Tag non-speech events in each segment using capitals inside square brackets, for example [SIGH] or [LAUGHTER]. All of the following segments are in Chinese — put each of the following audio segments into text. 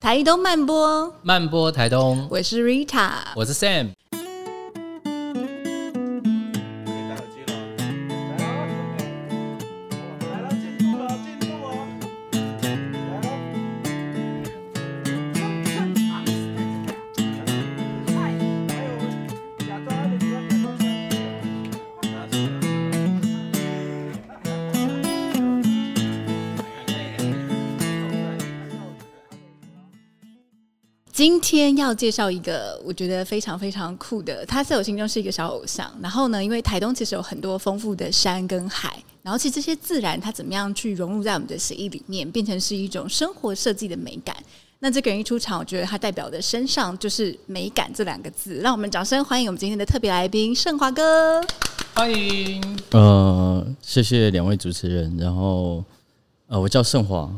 台东慢播，慢播台东，我是 Rita，我是 Sam。天要介绍一个我觉得非常非常酷的，他在我心中是一个小偶像。然后呢，因为台东其实有很多丰富的山跟海，然后其实这些自然它怎么样去融入在我们的血液里面，变成是一种生活设计的美感。那这个人一出场，我觉得他代表的身上就是美感这两个字。让我们掌声欢迎我们今天的特别来宾圣华哥，欢迎。呃，谢谢两位主持人。然后，呃，我叫圣华。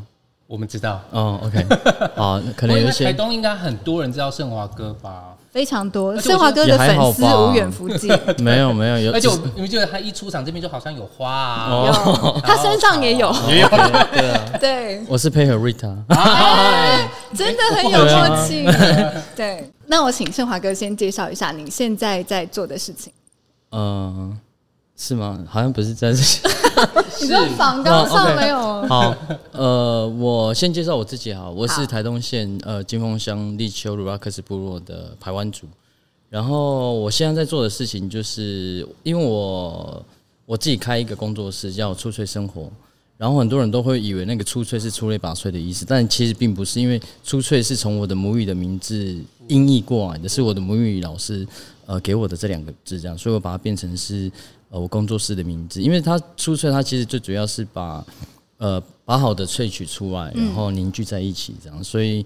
我们知道哦，OK，[LAUGHS] 好，可能有些台东应该很多人知道盛华哥吧？非常多，盛华哥的粉丝无远弗届。[LAUGHS] 没有没有有，而且你们觉得他一出场这边就好像有花啊，有，[LAUGHS] 他身上也有，也有，对啊，对，我是配合 Rita，真的很有默契。对，那我请盛华哥先介绍一下你现在在做的事情。嗯。是吗？好像不是在这些。你说访纲上没有、哦 okay？好，呃，我先介绍我自己哈，我是台东县呃金峰乡立秋鲁拉克斯部落的排湾族。然后我现在在做的事情，就是因为我我自己开一个工作室叫出萃生活。然后很多人都会以为那个出萃是出类拔萃的意思，但其实并不是，因为出萃是从我的母语的名字音译过来的，是我的母语老师呃给我的这两个字，这样，所以我把它变成是。呃，我工作室的名字，因为它出萃，它其实最主要是把呃把好的萃取出来，然后凝聚在一起，这样。所以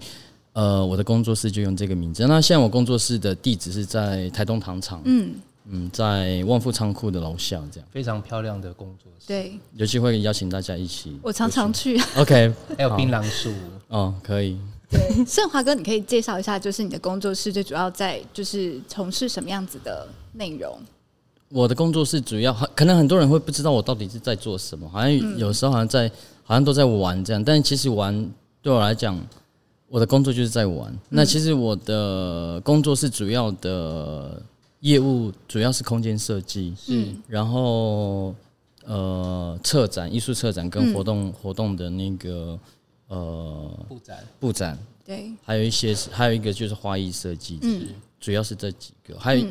呃，我的工作室就用这个名字。那现在我工作室的地址是在台东糖厂，嗯嗯，在万富仓库的楼下，这样。非常漂亮的工作室。对，有机会邀请大家一起。我常常去。OK，[LAUGHS] 还有槟榔树。哦，可以。对，盛华哥，你可以介绍一下，就是你的工作室最主要在就是从事什么样子的内容？我的工作是主要，可能很多人会不知道我到底是在做什么，好像有时候好像在，好像都在玩这样，但其实玩对我来讲，我的工作就是在玩。那其实我的工作是主要的业务主要是空间设计，嗯，然后呃，策展、艺术策展跟活动活动的那个呃布展。布展，对，还有一些还有一个就是花艺设计，嗯，主要是这几个，还有。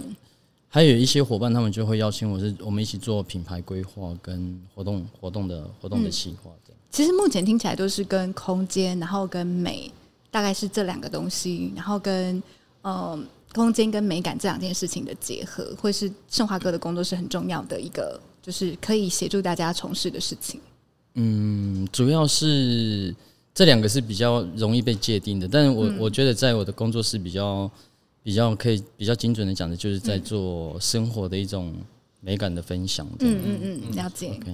还有一些伙伴，他们就会邀请我，是我们一起做品牌规划跟活动活动的活动的企划。其实目前听起来都是跟空间，然后跟美，大概是这两个东西，然后跟呃空间跟美感这两件事情的结合，会是盛华哥的工作是很重要的一个，就是可以协助大家从事的事情。嗯，主要是这两个是比较容易被界定的，但是我、嗯、我觉得在我的工作室比较。比较可以比较精准的讲的，就是在做生活的一种美感的分享。嗯嗯嗯，了解。OK，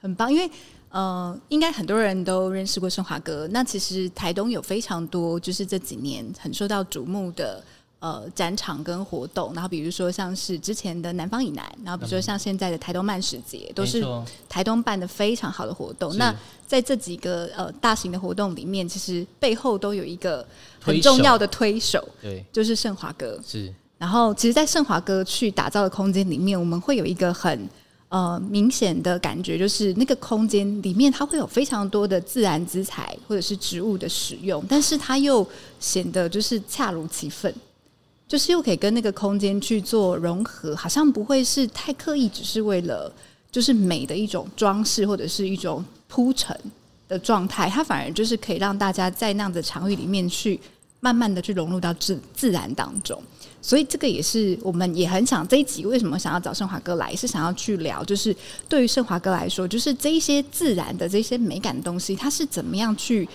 很棒。因为呃，应该很多人都认识过盛华哥。那其实台东有非常多，就是这几年很受到瞩目的。呃，展场跟活动，然后比如说像是之前的南方以南，然后比如说像现在的台东漫食节，都是台东办的非常好的活动。那在这几个呃大型的活动里面，其实背后都有一个很重要的推手，对，就是盛华哥。是。然后，其实，在盛华哥去打造的空间里面，我们会有一个很呃明显的感觉，就是那个空间里面它会有非常多的自然资材或者是植物的使用，但是它又显得就是恰如其分。就是又可以跟那个空间去做融合，好像不会是太刻意，只是为了就是美的一种装饰或者是一种铺陈的状态，它反而就是可以让大家在那样的场域里面去慢慢的去融入到自自然当中。所以这个也是我们也很想这一集为什么想要找圣华哥来，是想要去聊，就是对于圣华哥来说，就是这一些自然的这些美感的东西，它是怎么样去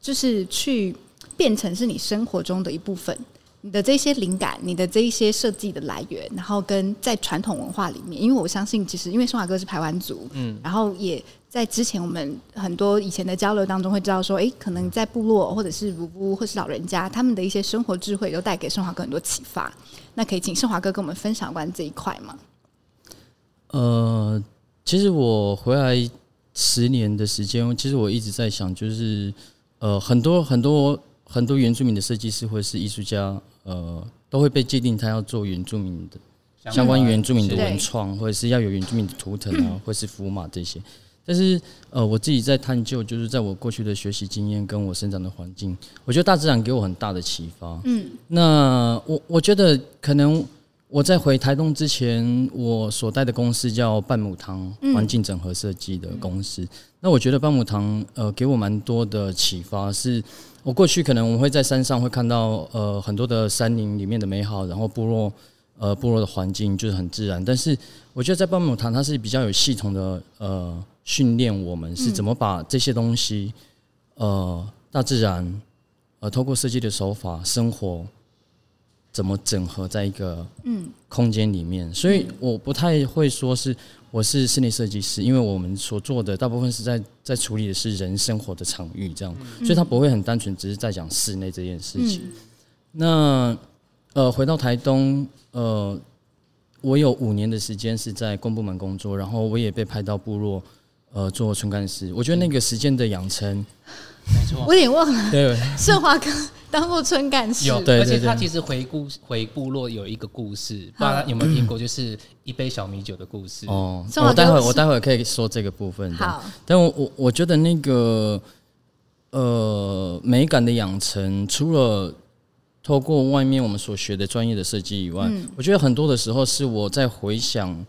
就是去变成是你生活中的一部分。你的这些灵感，你的这一些设计的来源，然后跟在传统文化里面，因为我相信，其实因为圣华哥是排湾族，嗯，然后也在之前我们很多以前的交流当中会知道说，哎，可能在部落或者是如屋或是老人家，他们的一些生活智慧都带给圣华哥很多启发。那可以请圣华哥跟我们分享关于这一块吗？呃，其实我回来十年的时间，其实我一直在想，就是呃，很多很多。很多原住民的设计师或者是艺术家，呃，都会被界定他要做原住民的相关原住民的文创，或者是要有原住民的图腾啊，或是符码这些。但是，呃，我自己在探究，就是在我过去的学习经验跟我生长的环境，我觉得大自然给我很大的启发。嗯，那我我觉得可能我在回台东之前，我所带的公司叫半亩堂环境整合设计的公司。那我觉得半亩堂呃给我蛮多的启发，是我过去可能我会在山上会看到呃很多的山林里面的美好，然后部落呃部落的环境就是很自然，但是我觉得在半亩堂它是比较有系统的呃。训练我们是怎么把这些东西，呃，大自然，呃，透过设计的手法，生活怎么整合在一个嗯空间里面？所以我不太会说是我是室内设计师，因为我们所做的大部分是在在处理的是人生活的场域，这样，所以它不会很单纯只是在讲室内这件事情。那呃，回到台东，呃，我有五年的时间是在公部门工作，然后我也被派到部落。呃，做村干师，我觉得那个时间的养成，没错，我有点忘了。对，盛华哥当过村干事，有，而且他其实回顾回部落有一个故事，不知道有没有听过，就是一杯小米酒的故事。哦，我待会我待会可以说这个部分。好，但我我我觉得那个呃美感的养成，除了透过外面我们所学的专业的设计以外，我觉得很多的时候是我在回想。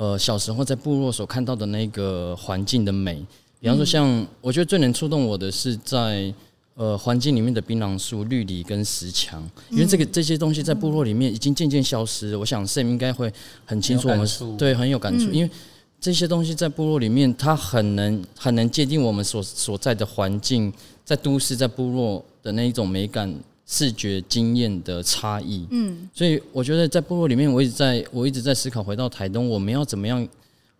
呃，小时候在部落所看到的那个环境的美，比方说像我觉得最能触动我的是在呃环境里面的槟榔树、绿篱跟石墙，因为这个这些东西在部落里面已经渐渐消失了。我想 Sam 应该会很清楚，我们对很有感触，因为这些东西在部落里面，它很能很能界定我们所所在的环境，在都市在部落的那一种美感。视觉经验的差异，嗯，所以我觉得在部落里面，我一直在我一直在思考，回到台东，我们要怎么样？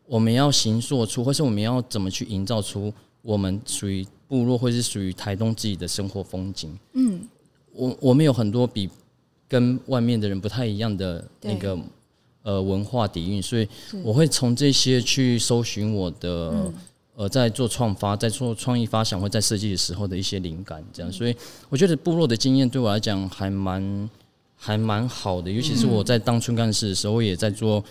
我们要行塑出，或是我们要怎么去营造出我们属于部落，或是属于台东自己的生活风景？嗯，我我们有很多比跟外面的人不太一样的那个呃文化底蕴，所以我会从这些去搜寻我的。呃，在做创发，在做创意发想，或在设计的时候的一些灵感，这样，所以我觉得部落的经验对我来讲还蛮还蛮好的，尤其是我在当村干事的时候，我也在做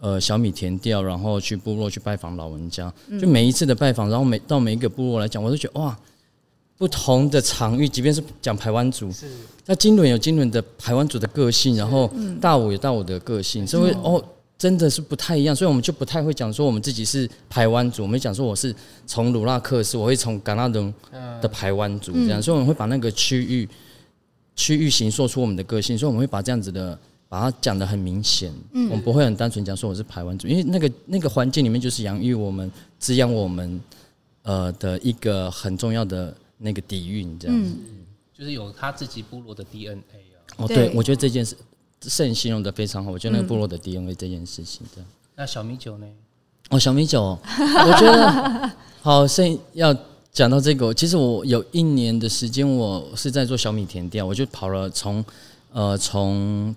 呃小米田调，然后去部落去拜访老人家，就每一次的拜访，然后每到每一个部落来讲，我都觉得哇，不同的场域，即便是讲台湾族，那金轮有金轮的台湾族的个性，然后大武有大武的个性，所以哦。真的是不太一样，所以我们就不太会讲说我们自己是台湾族，我们讲说我是从鲁拉克斯，我会从甘纳登的台湾族这样，所以我们会把那个区域区域形塑出我们的个性，所以我们会把这样子的把它讲得很明显，我们不会很单纯讲说我是排湾族，因为那个那个环境里面就是养育我们、滋养我们呃的一个很重要的那个底蕴，这样子，就是有他自己部落的 DNA 啊。哦，对，我觉得这件事。是形容的非常好，我觉得那个部落的 DNA 这件事情的。那小米酒呢？哦，小米酒，我觉得 [LAUGHS] 好。现要讲到这个，其实我有一年的时间，我是在做小米甜调，我就跑了从呃从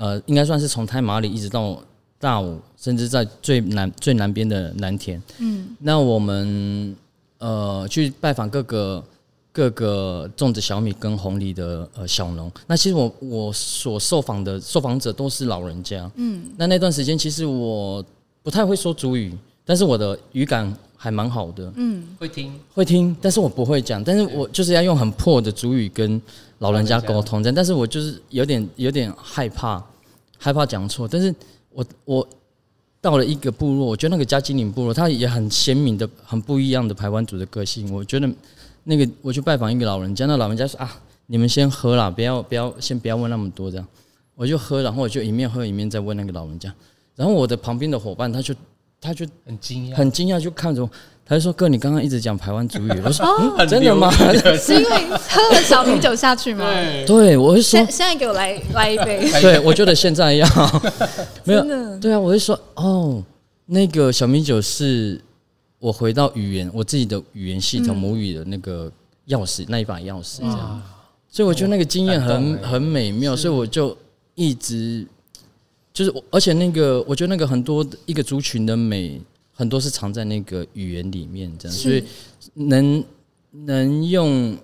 呃应该算是从太麻里一直到大武，甚至在最南最南边的南田。嗯，那我们呃去拜访各个。各个种植小米跟红梨的呃小农，那其实我我所受访的受访者都是老人家，嗯，那那段时间其实我不太会说族语，但是我的语感还蛮好的，嗯，会听。会听，但是我不会讲，但是我就是要用很破的族语跟老人家沟通，这样，但是我就是有点有点害怕害怕讲错，但是我我到了一个部落，我觉得那个嘉金岭部落，它也很鲜明的很不一样的排湾族的个性，我觉得。那个我去拜访一个老人家，那老人家说啊，你们先喝啦，不要不要，先不要问那么多这样。我就喝，然后我就一面喝一面在问那个老人家。然后我的旁边的伙伴他就他就很惊讶，很惊讶就看着我，他就说：“哥，你刚刚一直讲台湾族语。[LAUGHS] ”我说：“哦、真的吗？[LAUGHS] 是因为喝了小米酒下去吗？”对，对，我就说：“现在给我来来一杯。”对，我觉得现在要 [LAUGHS] 没有对啊，我就说：“哦，那个小米酒是。”我回到语言，我自己的语言系统母语的那个钥匙，那一把钥匙这样，所以我觉得那个经验很很美妙，所以我就一直就是，而且那个我觉得那个很多一个族群的美，很多是藏在那个语言里面这样，所以能能用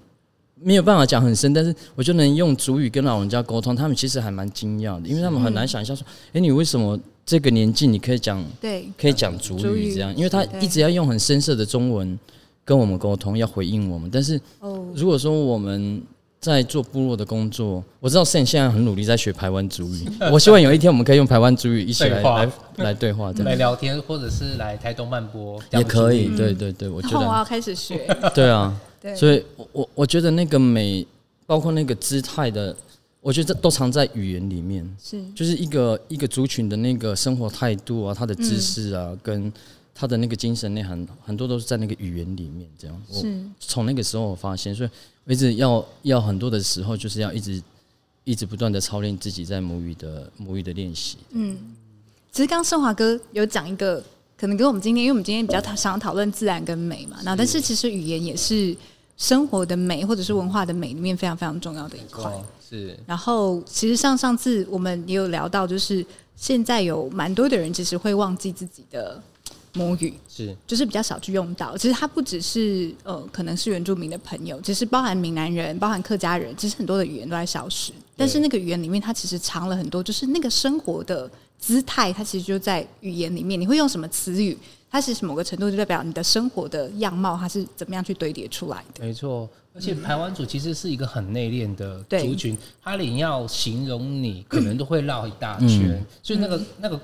没有办法讲很深，但是我就能用主语跟老人家沟通，他们其实还蛮惊讶的，因为他们很难想象说，哎、欸，你为什么这个年纪你可以讲，对，可以讲主语这样？因为他一直要用很深色的中文跟我们沟通，要回应我们。但是，如果说我们在做部落的工作，我知道 Sam 现在很努力在学台湾主语，[LAUGHS] 我希望有一天我们可以用台湾主语一起来来来对话，这样来聊天，或者是来台东漫播也可以。对对对，我觉得我要开始学。[LAUGHS] 对啊。[LAUGHS] 所以，我我我觉得那个美，包括那个姿态的，我觉得这都藏在语言里面。是，就是一个一个族群的那个生活态度啊，他的知识啊，嗯、跟他的那个精神内涵，很多都是在那个语言里面。这样，是。从那个时候我发现，所以我一直要要很多的时候，就是要一直一直不断的操练自己在母语的母语的练习。嗯，其实刚刚升华哥有讲一个，可能跟我们今天，因为我们今天比较想讨论自然跟美嘛，那但是其实语言也是。生活的美，或者是文化的美里面非常非常重要的一块。是。然后，其实像上次我们也有聊到，就是现在有蛮多的人其实会忘记自己的母语，是，就是比较少去用到。其实它不只是呃，可能是原住民的朋友，其实包含闽南人、包含客家人，其实很多的语言都在消失。但是那个语言里面，它其实藏了很多，就是那个生活的姿态，它其实就在语言里面。你会用什么词语？它其实某个程度就代表你的生活的样貌，它是怎么样去堆叠出来的？没错，而且台湾族其实是一个很内敛的族群，他连要形容你，可能都会绕一大圈，嗯、所以那个那个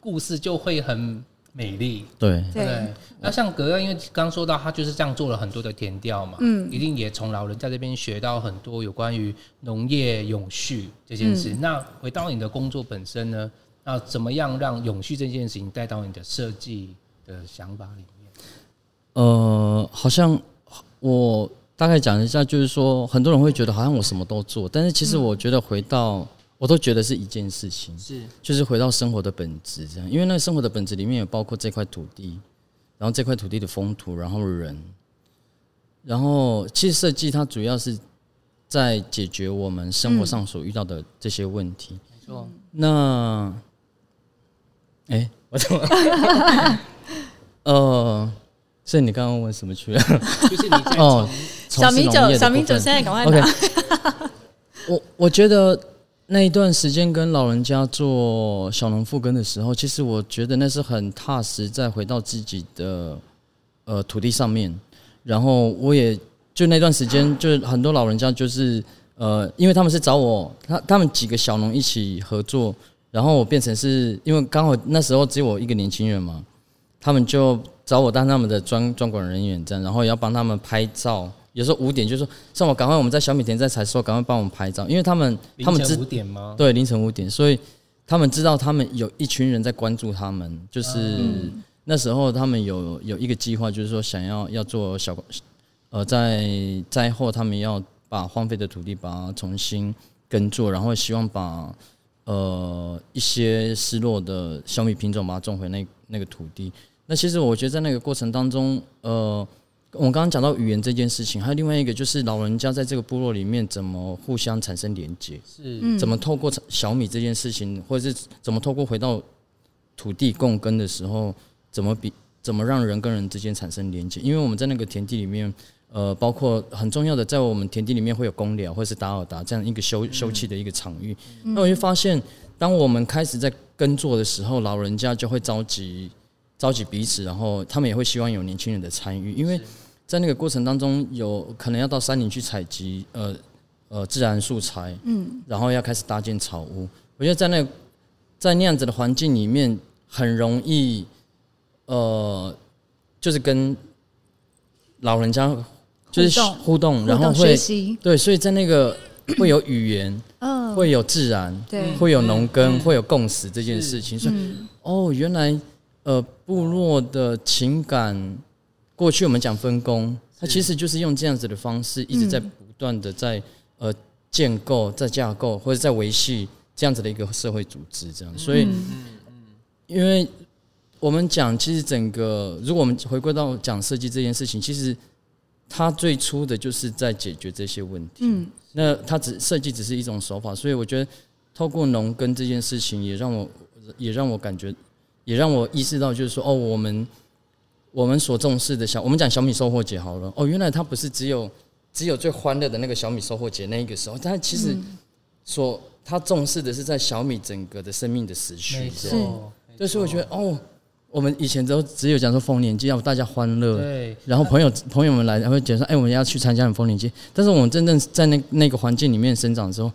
故事就会很美丽。对对，那像格格，因为刚说到他就是这样做了很多的田调嘛，嗯，一定也从老人家这边学到很多有关于农业永续这件事。嗯、那回到你的工作本身呢？那怎么样让永续这件事情带到你的设计？的想法里面，呃，好像我大概讲一下，就是说，很多人会觉得好像我什么都做，但是其实我觉得回到，嗯、我都觉得是一件事情，是就是回到生活的本质这样，因为那生活的本质里面有包括这块土地，然后这块土地的风土，然后人，然后其实设计它主要是在解决我们生活上所遇到的这些问题，没错、嗯。那，哎、欸，我怎么？[LAUGHS] 呃，所以你刚刚问什么去了？就是你哦，小米酒，小米酒，现在赶快拿。Okay. 我我觉得那一段时间跟老人家做小农复耕的时候，其实我觉得那是很踏实，再回到自己的呃土地上面。然后我也就那段时间，就是很多老人家就是呃，因为他们是找我，他他们几个小农一起合作，然后我变成是因为刚好那时候只有我一个年轻人嘛。他们就找我当他们的专专管人员，这样，然后也要帮他们拍照。有时候五点就说：“上午赶快，我们在小米田在采收，赶快帮我们拍照。”因为他们他们知五点吗？对，凌晨五点，所以他们知道他们有一群人在关注他们。就是那时候他们有有一个计划，就是说想要要做小呃，在灾后他们要把荒废的土地把它重新耕作，然后希望把呃一些失落的小米品种把它种回那那个土地。那其实我觉得在那个过程当中，呃，我们刚刚讲到语言这件事情，还有另外一个就是老人家在这个部落里面怎么互相产生连接，是怎么透过小米这件事情，或者是怎么透过回到土地共耕的时候，怎么比怎么让人跟人之间产生连接？因为我们在那个田地里面，呃，包括很重要的，在我们田地里面会有公寮或者是达尔达这样一个休休憩的一个场域。那我就发现，当我们开始在耕作的时候，老人家就会召集。召集彼此，然后他们也会希望有年轻人的参与，因为在那个过程当中，有可能要到山林去采集呃呃自然素材，嗯，然后要开始搭建草屋。我觉得在那在那样子的环境里面，很容易呃，就是跟老人家就是互动，然后会对，所以在那个 [COUGHS] 会有语言，嗯，会有自然，对，会有农耕，会有共识这件事情，所以哦，原来。呃，部落的情感，过去我们讲分工，它其实就是用这样子的方式，一直在不断的在呃建构、在架构或者在维系这样子的一个社会组织，这样。所以，因为我们讲，其实整个，如果我们回归到讲设计这件事情，其实它最初的就是在解决这些问题。嗯，那它只设计只是一种手法，所以我觉得透过农耕这件事情，也让我也让我感觉。也让我意识到，就是说，哦，我们我们所重视的小，我们讲小米收获节好了，哦，原来它不是只有只有最欢乐的那个小米收获节那一个时候，但其实所他重视的是在小米整个的生命的时序，是，就是我觉得哦。我们以前都只有讲说丰年祭要大家欢乐，对，然后朋友朋友们来，然后讲说，哎，我们要去参加丰年祭。但是我们真正在那那个环境里面生长的时候。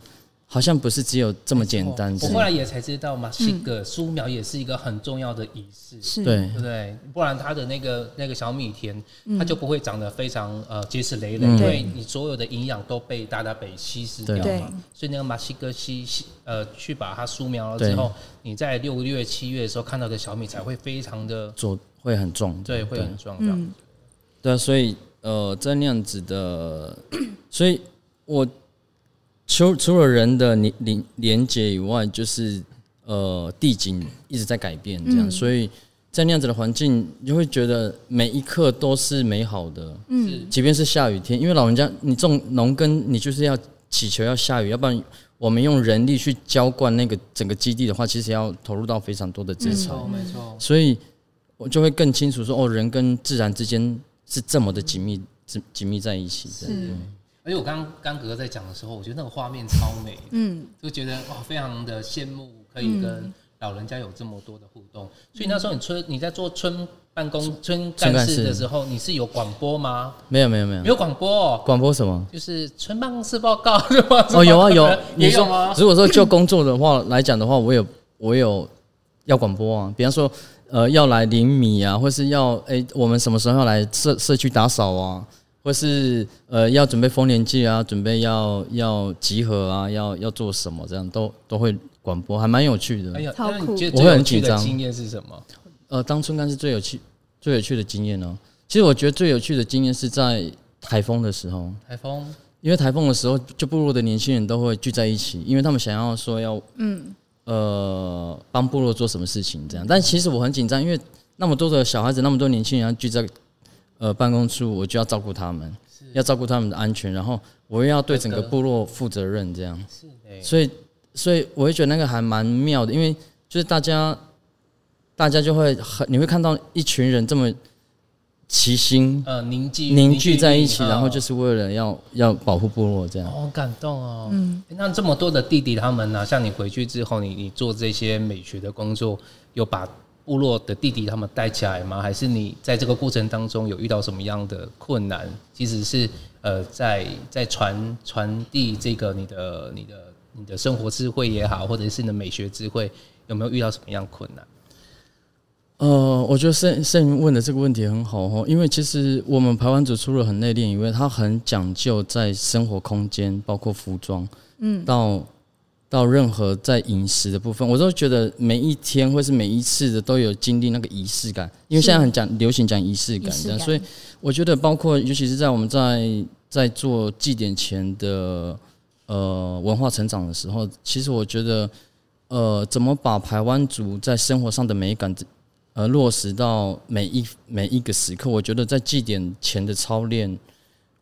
好像不是只有这么简单。我后来也才知道嘛，这个苏苗也是一个很重要的仪式，是，对，对不对？不然它的那个那个小米田，它就不会长得非常呃结实累累，因为你所有的营养都被大家被稀释掉嘛。所以那个马西哥西西呃去把它苏苗了之后，你在六月七月的时候看到的小米才会非常的壮，会很壮，对，会很壮这样。对啊，所以呃，在那样子的，[COUGHS] 所以我。除除了人的连连连接以外，就是呃地景一直在改变，这样，嗯、所以在那样子的环境，你就会觉得每一刻都是美好的。嗯，即便是下雨天，因为老人家你种农耕，你就是要祈求要下雨，要不然我们用人力去浇灌那个整个基地的话，其实要投入到非常多的资产。没错，所以我就会更清楚说，哦，人跟自然之间是这么的紧密、紧紧密在一起的。是。因为我刚刚哥哥在讲的时候，我觉得那个画面超美，嗯，就觉得哇，非常的羡慕，可以跟老人家有这么多的互动。嗯、所以那时候你村你在做村办公村干事的时候，你是有广播吗？没有没有没有，没有广播、哦，广播什么？就是村办公室报告是吗？哦，有啊有，[LAUGHS] 也有吗？如果说就工作的话来讲的话，我有我有要广播啊，比方说呃要来领米啊，或是要哎、欸、我们什么时候要来社社区打扫啊？或是呃要准备丰年祭啊，准备要要集合啊，要要做什么？这样都都会广播，还蛮有趣的。哎呀，超酷！我会很紧张。经验是什么？呃，当村干是最有趣、最有趣的经验哦。其实我觉得最有趣的经验是在台风的时候。台风，因为台风的时候，就部落的年轻人都会聚在一起，因为他们想要说要嗯呃帮部落做什么事情这样。但其实我很紧张，因为那么多的小孩子，那么多年轻人要聚在。呃，办公处我就要照顾他们，要照顾他们的安全，然后我又要对整个部落负责任，这样。是的。所以，所以我会觉得那个还蛮妙的，因为就是大家，大家就会很，你会看到一群人这么齐心，呃，凝聚凝聚在一起，然后就是为了要要保护部落，这样。好感动哦。嗯。那这么多的弟弟他们呢？像你回去之后，你你做这些美学的工作，又把。部落的弟弟他们带起来吗？还是你在这个过程当中有遇到什么样的困难？其实是呃，在在传传递这个你的你的你的生活智慧也好，或者是你的美学智慧，有没有遇到什么样困难？呃，我觉得盛盛问的这个问题很好哦，因为其实我们排湾族除了很内敛以外，他很讲究在生活空间，包括服装，嗯，到。到任何在饮食的部分，我都觉得每一天或是每一次的都有经历那个仪式感，因为现在很讲流行讲仪式感这样，所以我觉得包括尤其是在我们在在做祭典前的呃文化成长的时候，其实我觉得呃怎么把排湾族在生活上的美感呃落实到每一每一个时刻，我觉得在祭典前的操练。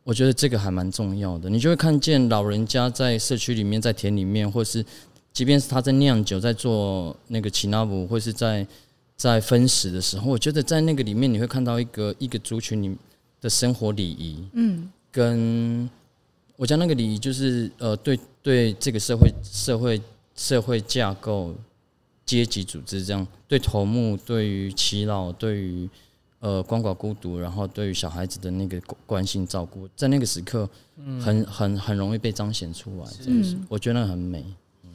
我觉得这个还蛮重要的，你就会看见老人家在社区里面，在田里面，或是即便是他在酿酒，在做那个奇纳姆，或是在在分食的时候，我觉得在那个里面你会看到一个一个族群里的生活礼仪，嗯，跟我讲那个礼仪就是呃，对对这个社会社会社会架构、阶级组织这样，对头目、对于耆老、对于。呃，鳏寡孤独，然后对于小孩子的那个关心照顾，在那个时刻很，很很很容易被彰显出来。真是，我觉得很美。嗯，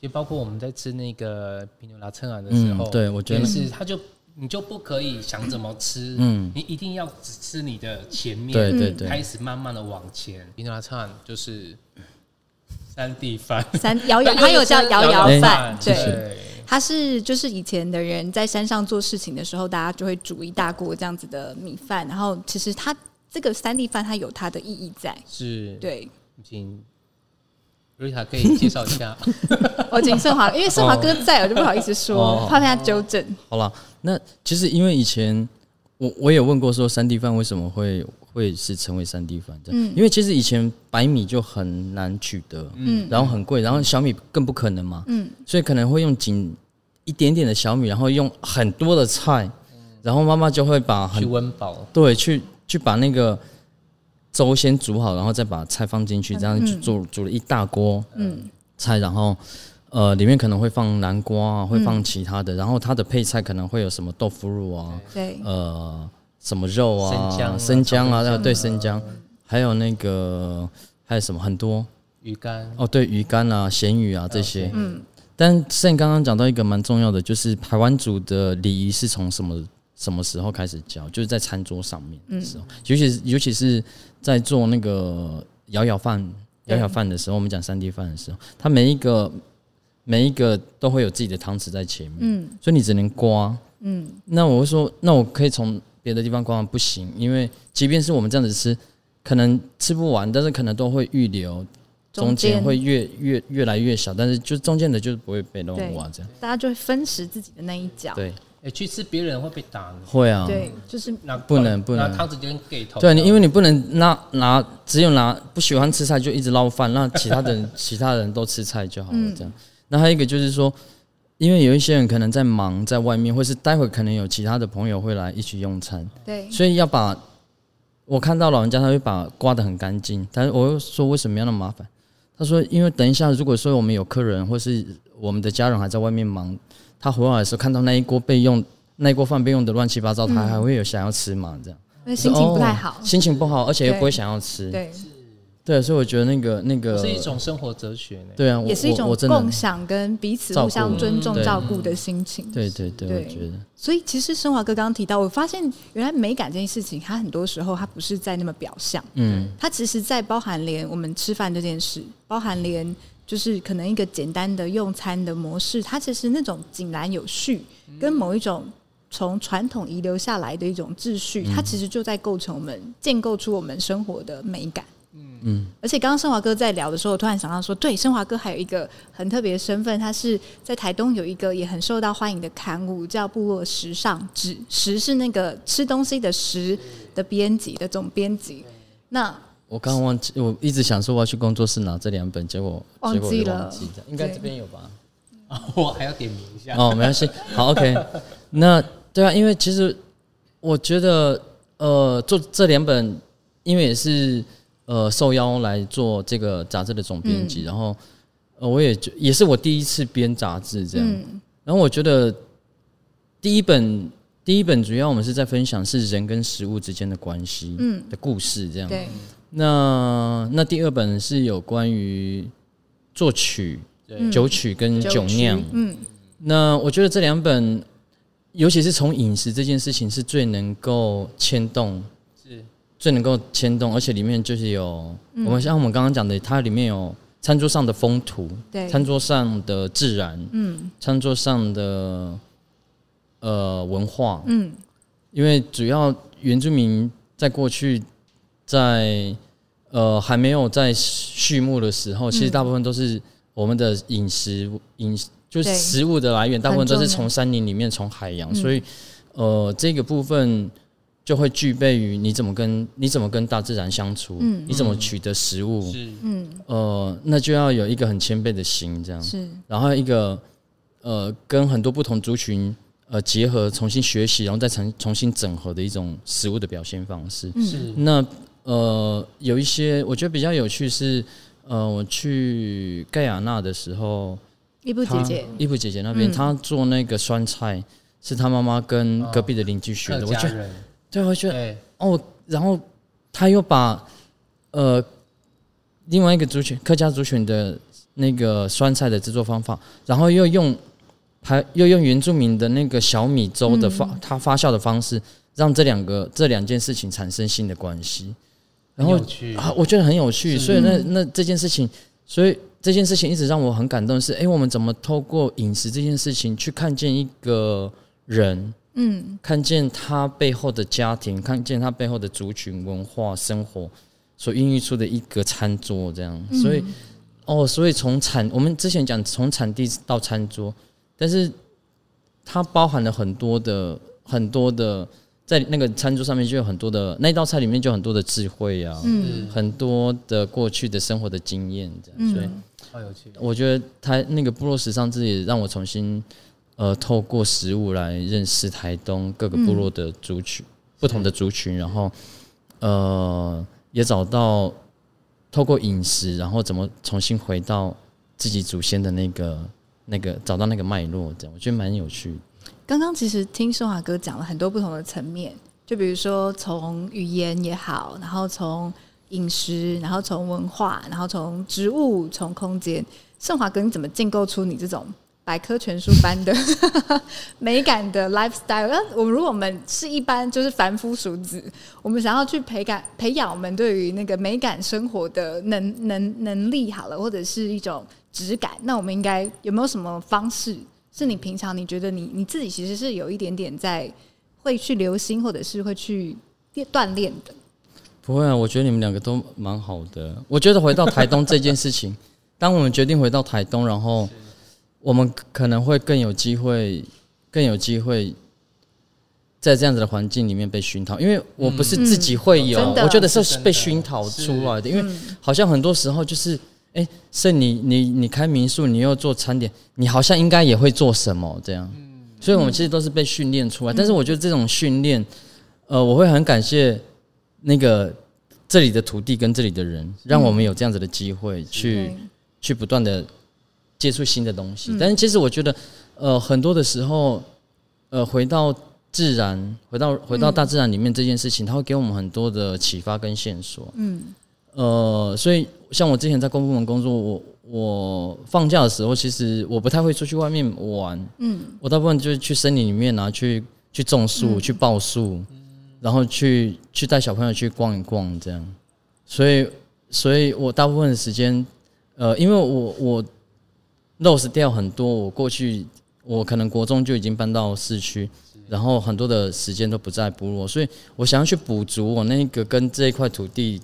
就包括我们在吃那个皮牛拉车啊的时候，嗯、对我觉得是，他就你就不可以想怎么吃，嗯，你一定要只吃你的前面，对对对，开始慢慢的往前。皮牛拉称碗就是三地饭，三摇摇，还有叫摇摇饭，对。它是就是以前的人在山上做事情的时候，大家就会煮一大锅这样子的米饭，然后其实它这个三地饭它有它的意义在，是。对。请瑞塔可以介绍一下，[LAUGHS] 我请盛华，因为盛华哥在，我就不好意思说，哦、怕他纠正。好了，那其实因为以前我我也问过说三地饭为什么会会是成为三 D 饭这样，嗯，因为其实以前白米就很难取得，嗯，然后很贵，然后小米更不可能嘛，嗯，所以可能会用仅一点点的小米，然后用很多的菜，然后妈妈就会把很去温饱，对，去去把那个粥先煮好，然后再把菜放进去，这样煮、嗯、煮了一大锅嗯。菜，然后呃里面可能会放南瓜啊，会放其他的，嗯、然后它的配菜可能会有什么豆腐乳啊，对，呃什么肉啊，生姜、生姜啊，对生姜，还有那个还有什么很多？鱼干。哦，对鱼干啊、咸鱼啊这些，嗯。但像刚刚讲到一个蛮重要的，就是台湾族的礼仪是从什么什么时候开始教？就是在餐桌上面的时候，尤其是尤其是在做那个舀舀饭、舀舀饭的时候，我们讲三 D 饭的时候，它每一个每一个都会有自己的汤匙在前面，嗯，所以你只能刮，嗯，那我会说，那我可以从别的地方刮吗？不行，因为即便是我们这样子吃，可能吃不完，但是可能都会预留。中间会越越越来越小，但是就中间的就是不会被弄完这样，大家就会分食自己的那一角。对，哎，去吃别人会被打的。会啊，对，就是那不能不能拿汤匙就给头。对，你因为你不能拿拿只有拿不喜欢吃菜就一直捞饭，让其他的人 [LAUGHS] 其他人都吃菜就好了这样。那还有一个就是说，因为有一些人可能在忙在外面，或是待会可能有其他的朋友会来一起用餐，对，所以要把我看到老人家他会把刮得很干净，但是我又说为什么要那么麻烦？他说：“因为等一下，如果说我们有客人，或是我们的家人还在外面忙，他回来的时候看到那一锅备用，那一锅饭备用的乱七八糟，他还会有想要吃嘛？这样，那心情不太好，心情不好，而且又不会想要吃。对，对，所以我觉得那个那个是一种生活哲学，对啊，也是一种共享跟彼此互相尊重、照顾的心情。对对对，我觉得。所以其实升华哥刚刚提到，我发现原来美感这件事情，它很多时候它不是在那么表象，嗯，它其实在包含连我们吃饭这件事。”包含连就是可能一个简单的用餐的模式，它其实那种井然有序，跟某一种从传统遗留下来的一种秩序，它其实就在构成我们建构出我们生活的美感。嗯，而且刚刚升华哥在聊的时候，我突然想到说，对，升华哥还有一个很特别的身份，他是在台东有一个也很受到欢迎的刊物，叫《部落时尚志》，食是那个吃东西的食的编辑的总编辑。那我刚刚忘记，我一直想说我要去工作室拿这两本，结果忘记了，应该这边有吧？我还要点名一下哦，没关系，好，OK。[LAUGHS] 那对啊，因为其实我觉得，呃，做这两本，因为也是呃受邀来做这个杂志的总编辑，嗯、然后呃我也也是我第一次编杂志这样，嗯、然后我觉得第一本第一本主要我们是在分享是人跟食物之间的关系，嗯，的故事这样，对。那那第二本是有关于作曲、对。酒曲跟酒酿。嗯，那我觉得这两本，尤其是从饮食这件事情，是最能够牵动，是最能够牵动，而且里面就是有、嗯、我们像我们刚刚讲的，它里面有餐桌上的风土，对，餐桌上的自然，嗯，餐桌上的呃文化，嗯，因为主要原住民在过去在呃，还没有在畜牧的时候，其实大部分都是我们的饮食饮，就是食物的来源，大部分都是从山林里面，从海洋，所以呃，这个部分就会具备于你怎么跟你怎么跟大自然相处，你怎么取得食物，嗯，呃，那就要有一个很谦卑的心，这样。是，然后一个呃，跟很多不同族群呃结合，重新学习，然后再重重新整合的一种食物的表现方式，是。那。呃，有一些我觉得比较有趣是，呃，我去盖亚纳的时候，伊布姐姐，伊布姐姐那边，她、嗯、做那个酸菜，是她妈妈跟隔壁的邻居学的，哦、我觉得，对，我觉得，哦，然后他又把呃另外一个族群客家族群的那个酸菜的制作方法，然后又用还又用原住民的那个小米粥的发，它、嗯、发酵的方式，让这两个这两件事情产生新的关系。然后啊，我觉得很有趣，所以那那这件事情，所以这件事情一直让我很感动。是，哎，我们怎么透过饮食这件事情去看见一个人，嗯，看见他背后的家庭，看见他背后的族群文化生活所孕育出的一个餐桌，这样。所以，哦，所以从产，我们之前讲从产地到餐桌，但是它包含了很多的很多的。在那个餐桌上面就有很多的那道菜里面就有很多的智慧啊，嗯，很多的过去的生活的经验这样，所以好有趣。我觉得他那个部落时尚自己让我重新呃透过食物来认识台东各个部落的族群，不同的族群，然后呃也找到透过饮食，然后怎么重新回到自己祖先的那个那个找到那个脉络，这样我觉得蛮有趣。刚刚其实听升华哥讲了很多不同的层面，就比如说从语言也好，然后从饮食，然后从文化，然后从植物，从空间。盛华哥，你怎么建构出你这种百科全书般的 [LAUGHS] 美感的 lifestyle？那我们如果我们是一般就是凡夫俗子，我们想要去培感培养我们对于那个美感生活的能能能力好了，或者是一种质感，那我们应该有没有什么方式？是你平常你觉得你你自己其实是有一点点在会去留心，或者是会去锻炼的？不会啊，我觉得你们两个都蛮好的。我觉得回到台东这件事情。[LAUGHS] 当我们决定回到台东，然后我们可能会更有机会，更有机会在这样子的环境里面被熏陶。因为我不是自己会有，嗯、我觉得是被熏陶出来的。因为好像很多时候就是，哎，是你你你开民宿，你又做餐点，你好像应该也会做什么这样。所以我们其实都是被训练出来。但是我觉得这种训练，呃，我会很感谢那个这里的土地跟这里的人，让我们有这样子的机会去。去不断的接触新的东西，但是其实我觉得，呃，很多的时候，呃，回到自然，回到回到大自然里面这件事情，它会给我们很多的启发跟线索。嗯，呃，所以像我之前在公部门工作，我我放假的时候，其实我不太会出去外面玩。嗯，我大部分就是去森林里面啊，去去种树，去抱树，然后去去带小朋友去逛一逛这样。所以，所以我大部分的时间。呃，因为我我 loss 掉很多，我过去我可能国中就已经搬到市区，然后很多的时间都不在部落，所以我想要去补足我那个跟这一块土地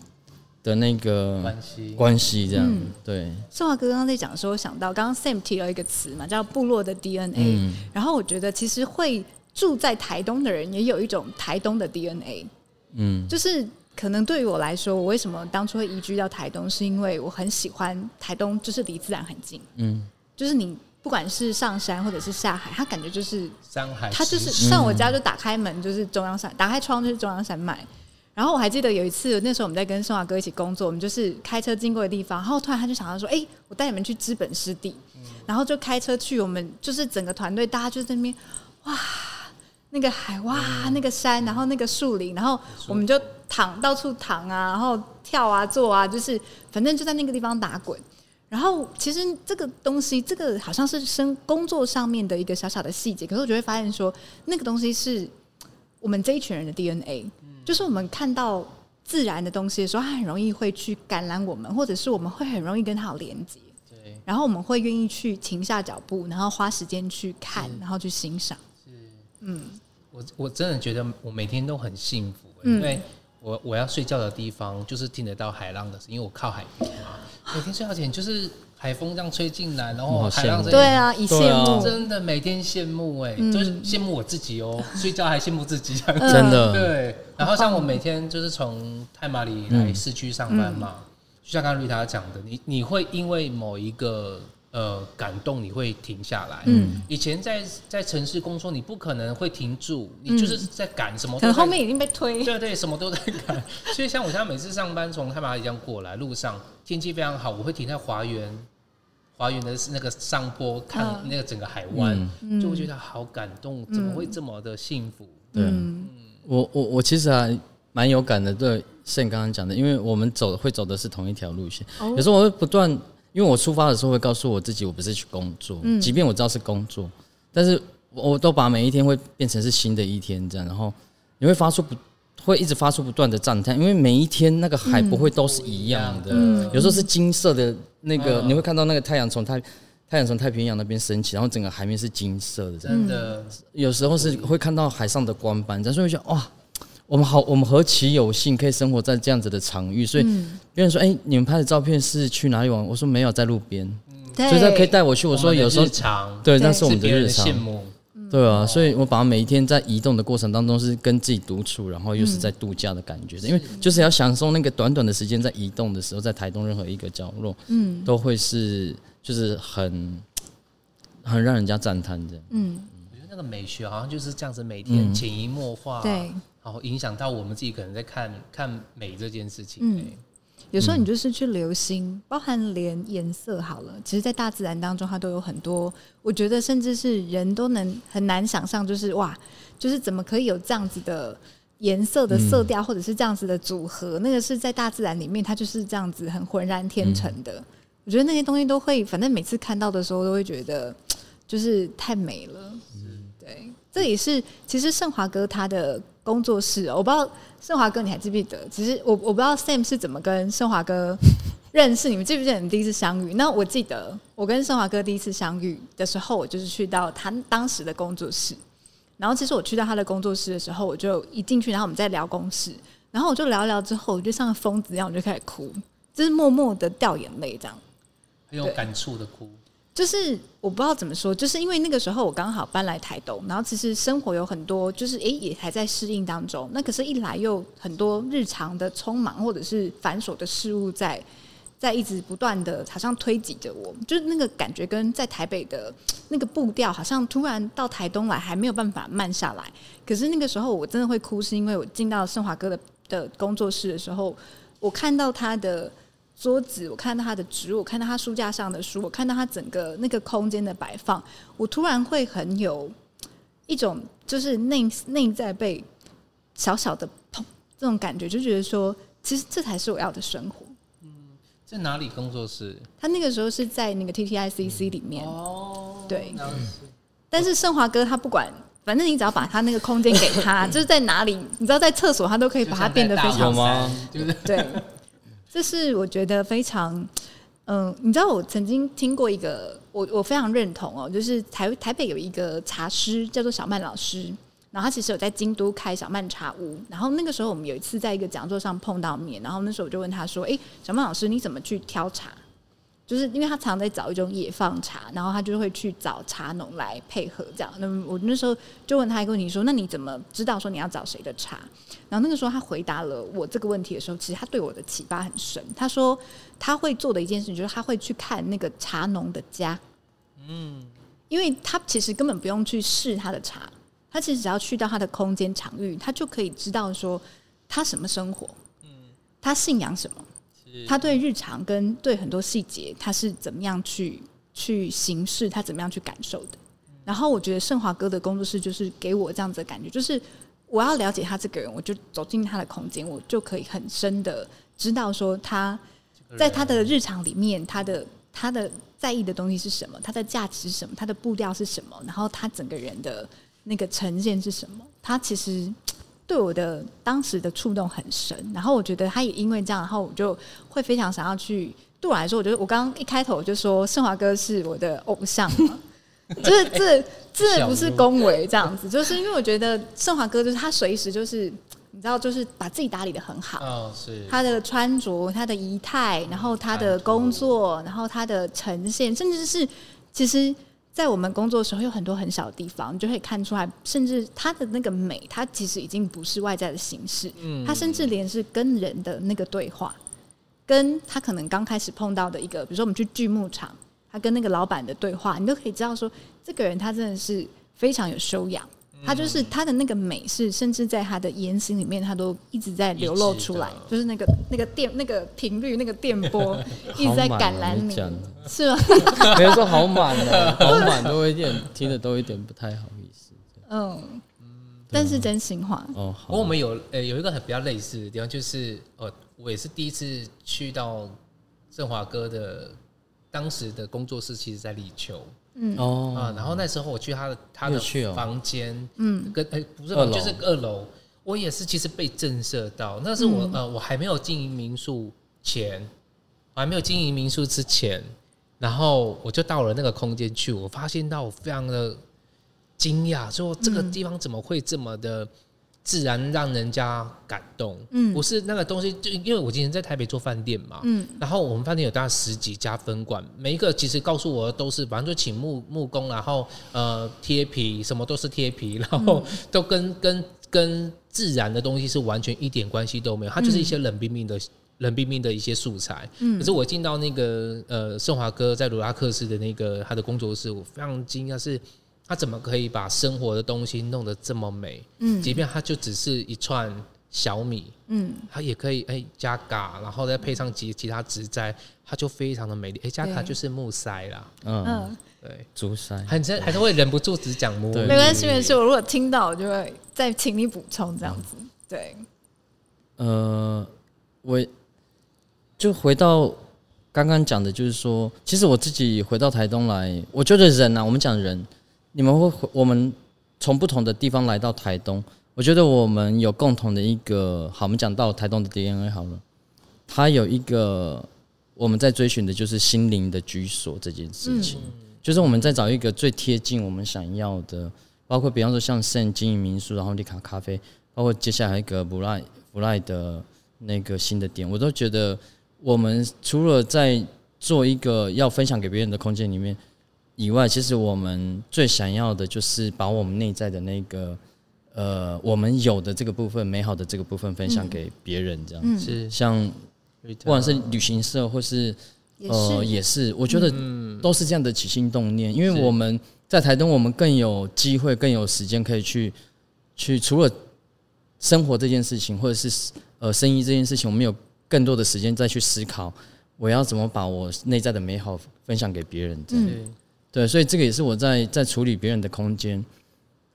的那个关系关系，这样、嗯、对。宋华哥刚刚在讲的时候，我想到刚刚 Sam 提了一个词嘛，叫部落的 DNA，、嗯、然后我觉得其实会住在台东的人也有一种台东的 DNA，嗯，就是。可能对于我来说，我为什么当初会移居到台东，是因为我很喜欢台东，就是离自然很近。嗯，就是你不管是上山或者是下海，它感觉就是山海，它就是像我家就打开门就是中央山，打开窗就是中央山脉。然后我还记得有一次，那时候我们在跟宋华哥一起工作，我们就是开车经过的地方，然后突然他就想到说：“哎，我带你们去资本湿地。”然后就开车去，我们就是整个团队，大家就在那边哇。那个海哇，嗯、那个山，然后那个树林，然后我们就躺到处躺啊，然后跳啊坐啊，就是反正就在那个地方打滚。然后其实这个东西，这个好像是生工作上面的一个小小的细节，可是我就会发现说，那个东西是我们这一群人的 DNA，嗯、就是我们看到自然的东西的时候，它很容易会去感染我们，或者是我们会很容易跟它有连接。对，然后我们会愿意去停下脚步，然后花时间去看，然后去欣赏。嗯，我我真的觉得我每天都很幸福，嗯、因为我我要睡觉的地方就是听得到海浪的声音，因为我靠海边嘛。每天睡觉前就是海风这样吹进来，然后海浪声音，对啊，一羡慕，真的每天羡慕哎，嗯、就是羡慕我自己哦，睡觉还羡慕自己，真的对。然后像我每天就是从太马里来市区上班嘛，嗯、就像刚刚绿塔讲的，你你会因为某一个。呃，感动你会停下来。嗯，以前在在城市工作，你不可能会停住，你就是在赶什么都在。可能后面已经被推。对对，什么都在赶。[LAUGHS] 所以像我现在每次上班从太麻里这样过来，路上天气非常好，我会停在华园，华园的那个上坡看那个整个海湾，嗯、就会觉得好感动，怎么会这么的幸福？对，嗯、我我我其实还蛮有感的。对，像你刚刚讲的，因为我们走会走的是同一条路线，哦、有时候我会不断。因为我出发的时候会告诉我自己，我不是去工作，嗯、即便我知道是工作，但是我都把每一天会变成是新的一天这样，然后你会发出不会一直发出不断的赞叹，因为每一天那个海不会都是一样的，嗯、有时候是金色的那个，嗯、你会看到那个太阳从太太阳从太平洋那边升起，然后整个海面是金色的，真的，有时候是会看到海上的光斑，所以我觉得哇。我们好，我们何其有幸可以生活在这样子的场域，所以别人说：“哎、欸，你们拍的照片是去哪里玩？”我说：“没有，在路边。对”所以他可以带我去。我说：“有时候对，那是我们的日常。”对啊，所以我把每一天在移动的过程当中是跟自己独处，然后又是在度假的感觉，因为就是要享受那个短短的时间在移动的时候，在台东任何一个角落，嗯，都会是就是很很让人家赞叹的。嗯，我觉得那个美学好像就是这样子，每天潜移默化。对。然然后影响到我们自己可能在看看美这件事情。嗯，有时候你就是去留心，包含连颜色好了，其实，在大自然当中，它都有很多，我觉得甚至是人都能很难想象，就是哇，就是怎么可以有这样子的颜色的色调，或者是这样子的组合，那个是在大自然里面，它就是这样子很浑然天成的。我觉得那些东西都会，反正每次看到的时候，都会觉得就是太美了。对，这也是其实盛华哥他的工作室，我不知道盛华哥你还记不记得？其实我我不知道 Sam 是怎么跟盛华哥 [LAUGHS] 认识，你们记不记得你们第一次相遇？那我记得我跟盛华哥第一次相遇的时候，我就是去到他当时的工作室。然后其实我去到他的工作室的时候，我就一进去，然后我们在聊公事，然后我就聊一聊之后，我就像个疯子一样，我就开始哭，就是默默的掉眼泪这样。很有感触的哭，就是我不知道怎么说，就是因为那个时候我刚好搬来台东，然后其实生活有很多，就是诶也还在适应当中。那可是，一来又很多日常的匆忙或者是繁琐的事物在在一直不断的，好像推挤着我，就是那个感觉跟在台北的那个步调，好像突然到台东来还没有办法慢下来。可是那个时候我真的会哭，是因为我进到盛华哥的的工作室的时候，我看到他的。桌子，我看到他的植物，我看到他书架上的书，我看到他整个那个空间的摆放，我突然会很有一种就是内内在被小小的碰这种感觉，就觉得说，其实这才是我要的生活。嗯，在哪里工作室？他那个时候是在那个 TTICC 里面。嗯、哦，对。但是盛华哥他不管，反正你只要把他那个空间给他，[LAUGHS] 就是在哪里，你知道在厕所他都可以把它变得非常吗？就是对。这是我觉得非常，嗯、你知道我曾经听过一个，我我非常认同哦，就是台台北有一个茶师叫做小曼老师，然后他其实有在京都开小曼茶屋，然后那个时候我们有一次在一个讲座上碰到面，然后那时候我就问他说：“哎，小曼老师你怎么去挑茶？”就是因为他常在找一种野放茶，然后他就会去找茶农来配合这样。那么我那时候就问他一个问题说：“那你怎么知道说你要找谁的茶？”然后那个时候他回答了我这个问题的时候，其实他对我的启发很深。他说他会做的一件事情就是他会去看那个茶农的家，嗯，因为他其实根本不用去试他的茶，他其实只要去到他的空间场域，他就可以知道说他什么生活，嗯，他信仰什么。他对日常跟对很多细节，他是怎么样去去行事，他怎么样去感受的。然后我觉得盛华哥的工作室就是给我这样子的感觉，就是我要了解他这个人，我就走进他的空间，我就可以很深的知道说他在他的日常里面，他的他的在意的东西是什么，他的价值是什么，他的步调是什么，然后他整个人的那个呈现是什么，他其实。对我的当时的触动很深，然后我觉得他也因为这样，然后我就会非常想要去。对我来说，我觉得我刚刚一开头就说盛华哥是我的偶像嘛，就 [LAUGHS] 是这这不是恭维这样子，就是因为我觉得盛华哥就是他随时就是你知道，就是把自己打理的很好，哦，是他的穿着、他的仪态，然后他的工作，然后他的呈现，甚至是其实。在我们工作的时候，有很多很小的地方，你就可以看出来，甚至它的那个美，它其实已经不是外在的形式，嗯，它甚至连是跟人的那个对话，跟他可能刚开始碰到的一个，比如说我们去锯牧场，他跟那个老板的对话，你都可以知道说，这个人他真的是非常有修养。他就是他的那个美，是甚至在他的言行里面，他都一直在流露出来，就是那个那个电那个频率那个电波 [LAUGHS] 一直在感染你，是吗？[LAUGHS] 没有说好满的，[LAUGHS] 好满都有点听的都有点不太好意思。嗯，但是真心话哦。不过我们有呃有一个很比较类似的地方，就是呃我也是第一次去到振华哥的当时的工作室，其实在立秋。嗯。哦。啊，然后那时候我去他的他的房间，嗯，跟哎不是就是二楼，我也是其实被震慑到。那是我呃我还没有经营民宿前，我还没有经营民宿之前，然后我就到了那个空间去，我发现到我非常的惊讶，说这个地方怎么会这么的。自然让人家感动，嗯，不是那个东西，就因为我今天在台北做饭店嘛，嗯，然后我们饭店有大概十几家分馆，每一个其实告诉我的都是，反正就请木木工，然后呃贴皮，什么都是贴皮，然后都跟跟跟自然的东西是完全一点关系都没有，它就是一些冷冰冰的冷冰冰的一些素材，嗯，可是我进到那个呃盛华哥在卢拉克斯的那个他的工作室，我非常惊讶是。他怎么可以把生活的东西弄得这么美？嗯，即便它就只是一串小米，嗯，它也可以哎、欸、加嘎，然后再配上其其他植栽，它就非常的美丽。哎、欸，加嘎就是木塞啦，嗯，对，竹塞，还是还是会忍不住只讲木。没关系，没事。我如果听到，我就会再请你补充这样子。嗯、对，呃，我就回到。刚刚讲的就是说，其实我自己回到台东来，我觉得人啊，我们讲人，你们会，我们从不同的地方来到台东，我觉得我们有共同的一个，好，我们讲到台东的 DNA 好了，它有一个我们在追寻的就是心灵的居所这件事情，就是我们在找一个最贴近我们想要的，包括比方说像圣经营民宿，然后丽卡咖啡，包括接下来一个布赖布赖的那个新的店，我都觉得。我们除了在做一个要分享给别人的空间里面以外，其实我们最想要的就是把我们内在的那个呃，我们有的这个部分美好的这个部分分享给别人，这样子。嗯、像不管是旅行社或是呃，也是，我觉得都是这样的起心动念。因为我们在台东，我们更有机会，更有时间可以去去除了生活这件事情，或者是呃生意这件事情，我们有。更多的时间再去思考，我要怎么把我内在的美好分享给别人。这样，对，所以这个也是我在在处理别人的空间，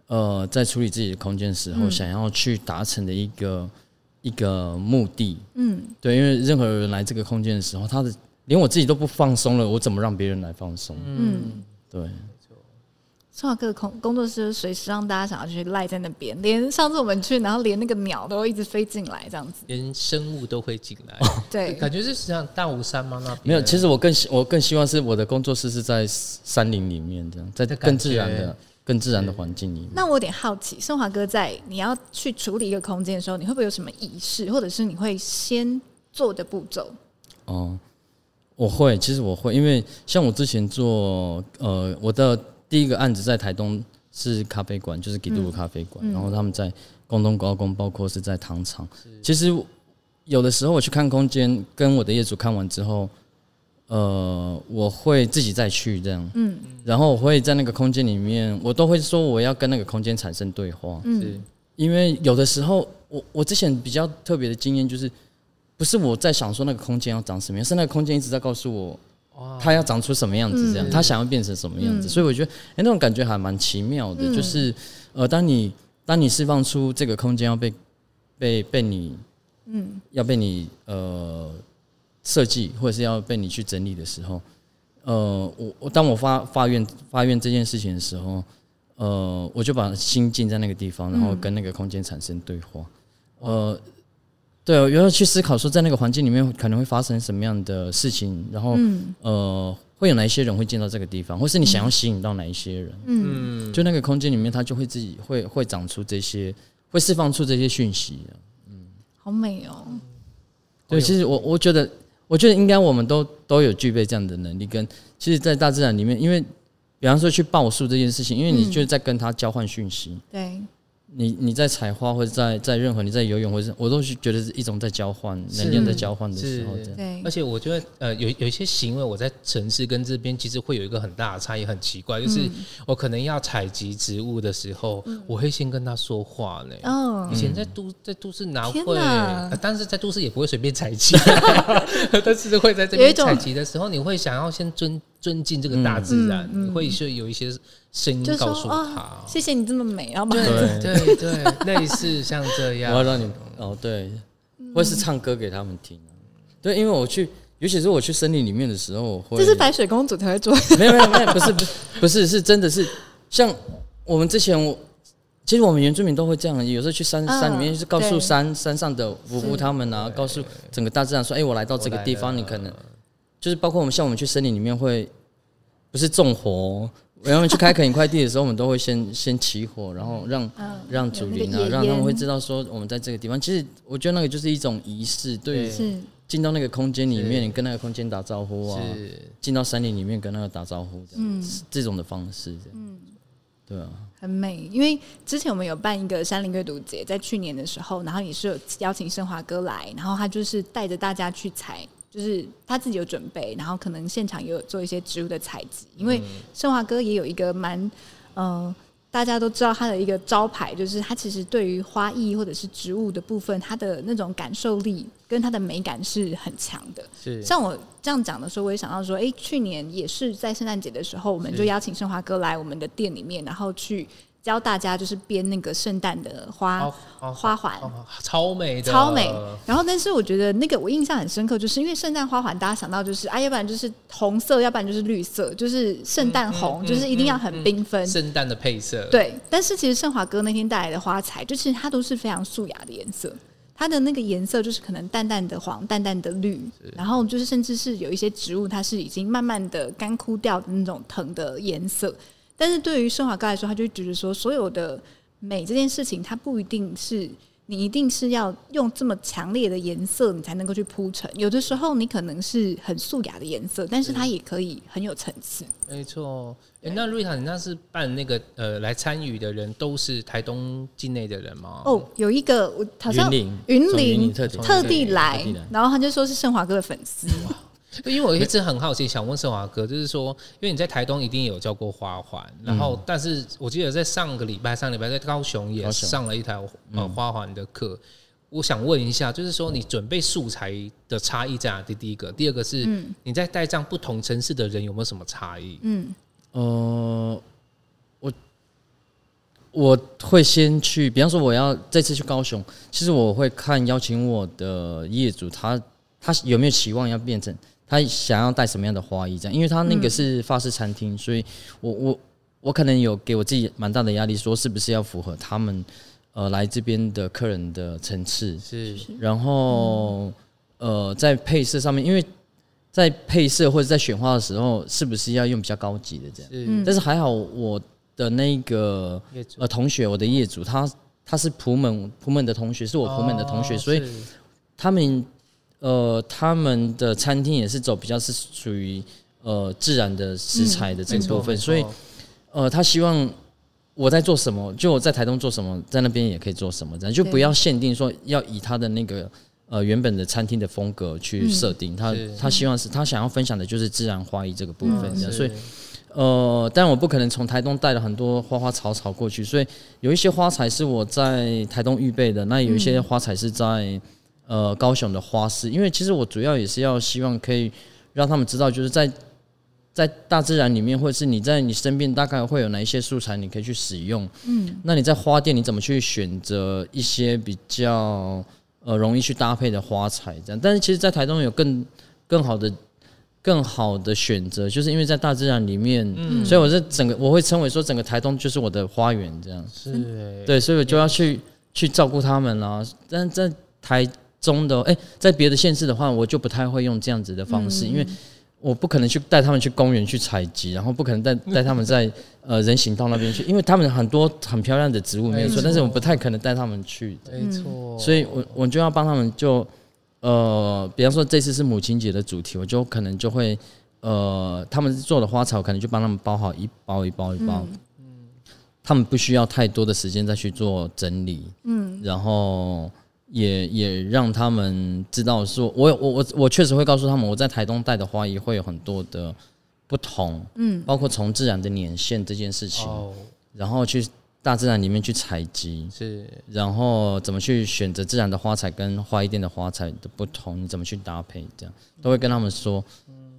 呃，在处理自己的空间的时候，想要去达成的一个一个目的。嗯，对，因为任何人来这个空间的时候，他的连我自己都不放松了，我怎么让别人来放松？嗯，对。圣华哥的工工作室随时让大家想要去赖在那边，连上次我们去，然后连那个鸟都一直飞进来，这样子，连生物都会进来。[LAUGHS] 对，感觉是像大武山吗？那没有，其实我更希我更希望是我的工作室是在山林里面，这样在更自然的、更自然的环境里面。那我有点好奇，圣华哥在你要去处理一个空间的时候，你会不会有什么仪式，或者是你会先做的步骤？哦，我会，其实我会，因为像我之前做呃我的。第一个案子在台东是咖啡馆，就是给杜鲁咖啡馆。嗯、然后他们在广东高工，包括是在糖厂。其实有的时候我去看空间，跟我的业主看完之后，呃，我会自己再去这样。嗯。然后我会在那个空间里面，我都会说我要跟那个空间产生对话。嗯。是因为有的时候，我我之前比较特别的经验就是，不是我在想说那个空间要长什么样，是那个空间一直在告诉我。他要长出什么样子？这样，他想要变成什么样子？所以我觉得，哎，那种感觉还蛮奇妙的。就是，呃，当你当你释放出这个空间要被被被你，嗯，要被你呃设计，或者是要被你去整理的时候，呃，我我当我发发愿发愿这件事情的时候，呃，我就把心静在那个地方，然后跟那个空间产生对话，呃。对，我要去思考说，在那个环境里面可能会发生什么样的事情，然后、嗯、呃，会有哪一些人会进到这个地方，或是你想要吸引到哪一些人？嗯，就那个空间里面，它就会自己会会长出这些，会释放出这些讯息。嗯，好美哦。对，其实我我觉得，我觉得应该我们都都有具备这样的能力。跟其实，在大自然里面，因为比方说去报数这件事情，因为你就是在跟他交换讯息。嗯、对。你你在采花或者在在任何你在游泳或者我都是觉得是一种在交换能量在交换的时候，对。而且我觉得呃有有一些行为我在城市跟这边其实会有一个很大的差异，很奇怪，就是我可能要采集植物的时候，我会先跟他说话呢。哦。以前在都在都市哪会？但是在都市也不会随便采集，[LAUGHS] 但是会在这边采集的时候，你会想要先尊。尊敬这个大自然，嗯嗯、会是有一些声音告诉他、哦：“谢谢你这么美。”然后对对对，[LAUGHS] 类似像这样，我要让你哦，对，或是唱歌给他们听。对，因为我去，尤其是我去森林里面的时候，我会。这是白雪公主才会做。没有没有没有，不是不是不是，是真的是像我们之前，我其实我们原住民都会这样，有时候去山山里面，就是告诉山山上的夫妇他们啊，告诉整个大自然说：“哎，我来到这个地方，你可能。”就是包括我们，像我们去森林里面会，不是纵火，然后去开垦一块地的时候，我们都会先 [LAUGHS] 先起火，然后让让祖灵啊，让他们会知道说我们在这个地方。其实我觉得那个就是一种仪式，对，进到那个空间里面，跟那个空间打招呼啊，进到山林里面跟那个打招呼，嗯，这种的方式，嗯，对啊，很美。因为之前我们有办一个山林阅读节，在去年的时候，然后也是有邀请盛华哥来，然后他就是带着大家去采。就是他自己有准备，然后可能现场也有做一些植物的采集，因为盛华哥也有一个蛮呃，大家都知道他的一个招牌，就是他其实对于花艺或者是植物的部分，他的那种感受力跟他的美感是很强的。是像我这样讲的时候，我也想到说，哎，去年也是在圣诞节的时候，我们就邀请盛华哥来我们的店里面，然后去。教大家就是编那个圣诞的花、哦哦、花环、哦，超美的，超美。然后，但是我觉得那个我印象很深刻，就是因为圣诞花环，大家想到就是啊，要不然就是红色，要不然就是绿色，就是圣诞红、嗯嗯，就是一定要很缤纷。圣诞的配色，对。但是其实盛华哥那天带来的花材，就其实它都是非常素雅的颜色，它的那个颜色就是可能淡淡的黄、淡淡的绿，然后就是甚至是有一些植物，它是已经慢慢的干枯掉的那种藤的颜色。但是对于盛华哥来说，他就觉得说，所有的美这件事情，它不一定是你一定是要用这么强烈的颜色，你才能够去铺陈。有的时候，你可能是很素雅的颜色，但是它也可以很有层次。没错。欸、那瑞塔，你那是办那个呃，来参与的人都是台东境内的人吗？哦，有一个我好像云林特地来，然后他就说是盛华哥的粉丝。[LAUGHS] 因为我一直很好奇，想问盛华哥，就是说，因为你在台东一定有教过花环，然后，但是我记得在上个礼拜，上礼拜在高雄也上了一台呃花环的课。我想问一下，就是说，你准备素材的差异在哪？第第一个，第二个是你在带这样不同城市的人有没有什么差异？嗯，呃，我我会先去，比方说我要这次去高雄，其实我会看邀请我的业主，他他有没有期望要变成。他想要带什么样的花艺？这样，因为他那个是法式餐厅，所以我我我可能有给我自己蛮大的压力，说是不是要符合他们呃来这边的客人的层次？是。然后呃，在配色上面，因为在配色或者在选花的时候，是不是要用比较高级的这样？是。但是还好，我的那个呃同学，我的业主，他他是普门普门的同学，是我普门的同学，所以他们。呃，他们的餐厅也是走比较是属于呃自然的食材的这个部分，嗯、所以呃，他希望我在做什么，就我在台东做什么，在那边也可以做什么，这样就不要限定说要以他的那个呃原本的餐厅的风格去设定，嗯、他他希望是他想要分享的就是自然花艺这个部分，这样，所以呃，但我不可能从台东带了很多花花草草过去，所以有一些花材是我在台东预备的，那有一些花材是在。呃，高雄的花市，因为其实我主要也是要希望可以让他们知道，就是在在大自然里面，或者是你在你身边，大概会有哪一些素材你可以去使用。嗯，那你在花店你怎么去选择一些比较呃容易去搭配的花材？这样，但是其实，在台东有更更好的更好的选择，就是因为在大自然里面，嗯，所以我是整个我会称为说整个台东就是我的花园，这样是，对，所以我就要去去照顾他们啦。但在台中的哎、欸，在别的县市的话，我就不太会用这样子的方式，嗯、因为我不可能去带他们去公园去采集，然后不可能带带他们在呃人行道那边去，因为他们很多很漂亮的植物没有错，但是我不太可能带他们去，没错，所以我我就要帮他们就呃，比方说这次是母亲节的主题，我就可能就会呃，他们做的花草可能就帮他们包好一包一包一包，嗯，他们不需要太多的时间再去做整理，嗯，然后。也也让他们知道说，我我我我确实会告诉他们，我在台东带的花艺会有很多的不同，嗯，包括从自然的年限这件事情，哦，然后去大自然里面去采集，是，然后怎么去选择自然的花材跟花艺店的花材的不同，你怎么去搭配，这样都会跟他们说，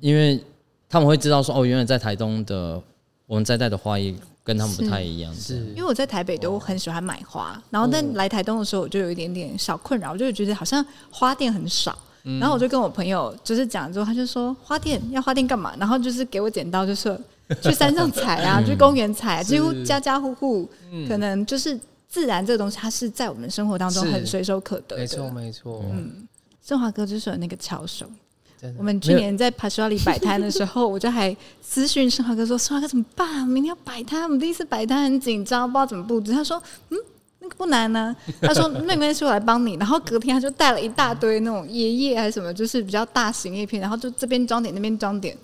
因为他们会知道说，哦，原来在台东的我们在带的花艺。跟他们不太一样，是因为我在台北都很喜欢买花，然后但来台东的时候，我就有一点点小困扰，我就觉得好像花店很少。然后我就跟我朋友就是讲之后，他就说花店要花店干嘛？然后就是给我剪刀，就是 [LAUGHS] 去山上采啊，去公园采，几乎家家户户可能就是自然这个东西，它是在我们生活当中很随手可得的。没错，没错。嗯，振华哥就是有那个巧手。我们去年在帕斯瓦里摆摊的时候，我就还私讯盛华哥说：“盛华哥怎么办？明天要摆摊，我们第一次摆摊很紧张，不知道怎么布置。”他说：“嗯，那个不难呢、[LAUGHS] 啊。”他说：“没关系，我来帮你。”然后隔天他就带了一大堆那种爷叶还是什么，就是比较大型叶片，然后就这边装点，那边装点。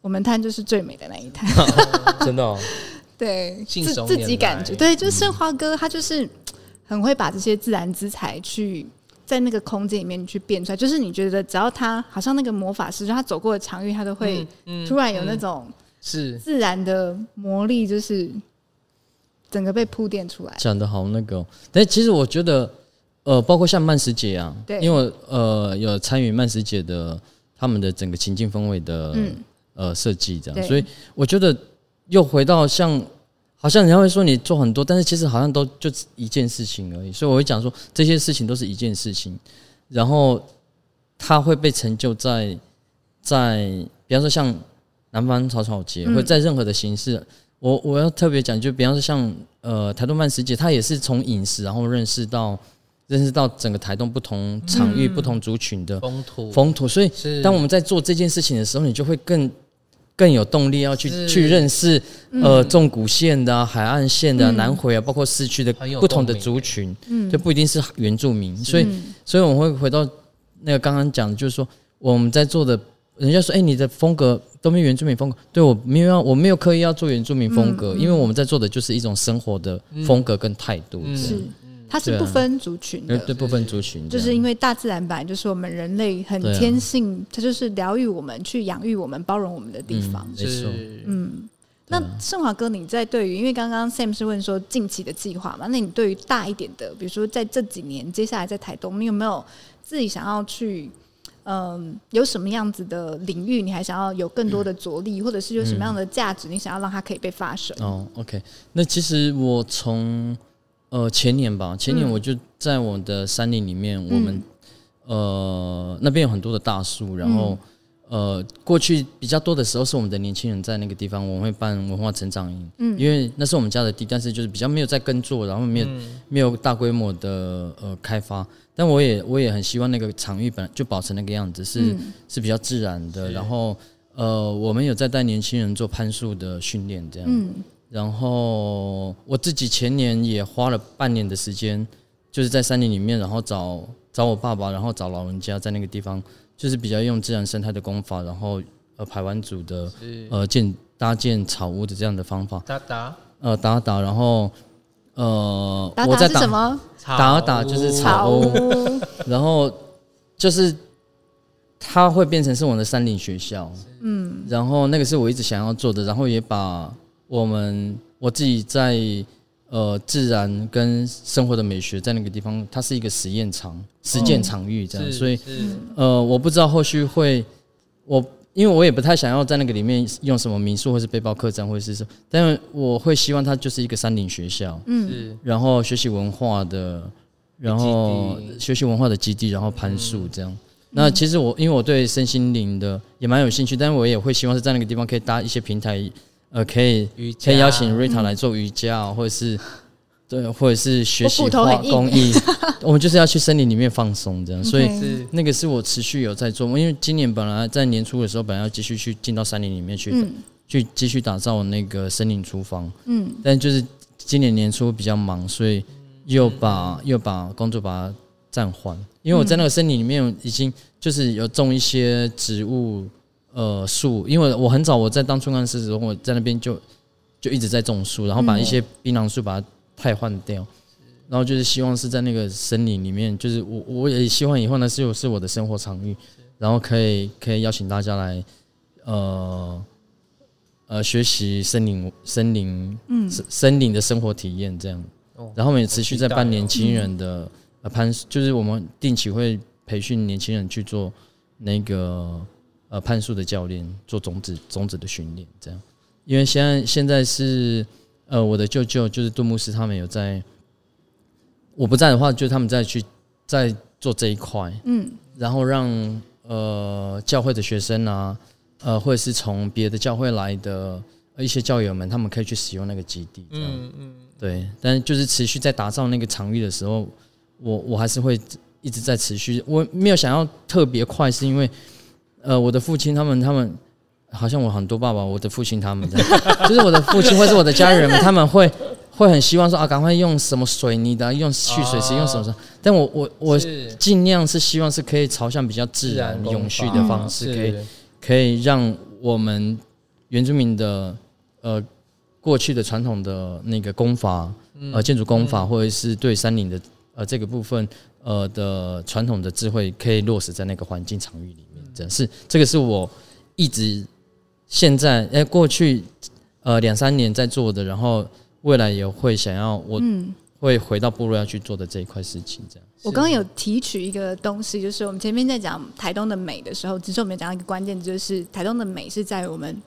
我们摊就是最美的那一摊，真的、哦。对，自自己感觉对，就是盛华哥，他就是很会把这些自然之材去。在那个空间里面去变出来，就是你觉得只要他好像那个魔法师，就他走过的场域，他都会突然有那种是。自然的魔力，就是整个被铺垫出来。讲的好那个，但其实我觉得，呃，包括像曼斯姐啊，对，因为呃有参与曼斯姐的他们的整个情境氛围的、嗯、呃设计，这样，所以我觉得又回到像，好像人家会说你做很多，但是其实好像都就一件事情而已。所以我会讲说，这些事情都是一件事情，然后它会被成就在在，比方说像。南方草草节，或者在任何的形式，嗯、我我要特别讲，就比方说像呃台东慢食节，它也是从饮食，然后认识到认识到整个台东不同场域、嗯、不同族群的风土风土。所以，当我们在做这件事情的时候，你就会更更有动力要去去认识呃纵谷线的、啊、海岸线的、啊、南回啊，包括市区的不同的族群，嗯，就不一定是原住民。所以，所以我们会回到那个刚刚讲的，就是说我们在做的。人家说：“哎、欸，你的风格都没有原住民风格。”对，我没有要，我没有刻意要做原住民风格，因为我们在做的就是一种生活的风格跟态度。嗯、是，它是不分族群的，对，不分族群，就是因为大自然本来就是我们人类很天性，啊、它就是疗愈我们、去养育我们、包容我们的地方。没错，嗯。那盛华哥，你在对于，因为刚刚 Sam 是问说近期的计划嘛？那你对于大一点的，比如说在这几年，接下来在台东，你有没有自己想要去？嗯，有什么样子的领域，你还想要有更多的着力，嗯、或者是有什么样的价值，你想要让它可以被发生？哦，OK。那其实我从呃前年吧，前年我就在我的山林里面，嗯、我们呃那边有很多的大树，然后、嗯、呃过去比较多的时候是我们的年轻人在那个地方，我们会办文化成长营，嗯，因为那是我们家的地，但是就是比较没有在耕作，然后没有、嗯、没有大规模的呃开发。但我也我也很希望那个场域本来就保持那个样子，是、嗯、是比较自然的。然后呃，我们有在带年轻人做攀树的训练，这样。嗯、然后我自己前年也花了半年的时间，就是在山林里面，然后找找我爸爸，然后找老人家在那个地方，就是比较用自然生态的功法，然后呃排湾组的呃建搭建草屋的这样的方法。打打呃打打，然后。呃，打打我在打什么？打打就是草屋，屋然后就是它会变成是我们的山林学校，嗯，然后那个是我一直想要做的，然后也把我们我自己在呃自然跟生活的美学在那个地方，它是一个实验场、实践场域这样，嗯、所以呃，我不知道后续会我。因为我也不太想要在那个里面用什么民宿或是背包客栈或者是什么，但是我会希望它就是一个山林学校，嗯，然后学习文化的，然后学习文化的基地，然后攀树这样。嗯、那其实我因为我对身心灵的也蛮有兴趣，但是我也会希望是在那个地方可以搭一些平台，呃，可以可以邀请 Rita 来做瑜伽，或者是。[LAUGHS] 对，或者是学习画工艺，[LAUGHS] 我们就是要去森林里面放松，这样，所以那个是我持续有在做。因为今年本来在年初的时候，本来要继续去进到山林里面去，嗯、去继续打造那个森林厨房，嗯，但就是今年年初比较忙，所以又把又把工作把它暂缓。因为我在那个森林里面已经就是有种一些植物，呃，树，因为我很早我在当村干事的时候，我在那边就就一直在种树，然后把一些槟榔树把它。汰换掉，然后就是希望是在那个森林里面，就是我我也希望以后呢是是我的生活场域，然后可以可以邀请大家来，呃呃学习森林森林嗯森林的生活体验这样，然后我们也持续在办年轻人的呃攀，就是我们定期会培训年轻人去做那个呃攀树的教练，做种子种子的训练这样，因为现在现在是。呃，我的舅舅就是杜牧师，他们有在，我不在的话，就他们在去在做这一块，嗯，然后让呃教会的学生啊，呃，或者是从别的教会来的一些教友们，他们可以去使用那个基地，嗯嗯，对，但就是持续在打造那个场域的时候，我我还是会一直在持续，我没有想要特别快，是因为呃，我的父亲他们他们。好像我很多爸爸，我的父亲他们这样，[LAUGHS] 就是我的父亲或是我的家人们，[LAUGHS] 他们会会很希望说啊，赶快用什么水泥的，用蓄水池，用什么什么。但我我我尽量是希望是可以朝向比较自然永续的方式，可以可以让我们原住民的呃过去的传统的那个功法呃建筑功法，或者是对山林的呃这个部分呃的传统的智慧，可以落实在那个环境场域里面。这是这个是我一直。现在哎过去呃两三年在做的，然后未来也会想要我会回到部落要去做的这一块事情，这样。我刚刚有提取一个东西，就是我们前面在讲台东的美的时候，其实我们讲到一个关键，就是台东的美是在我们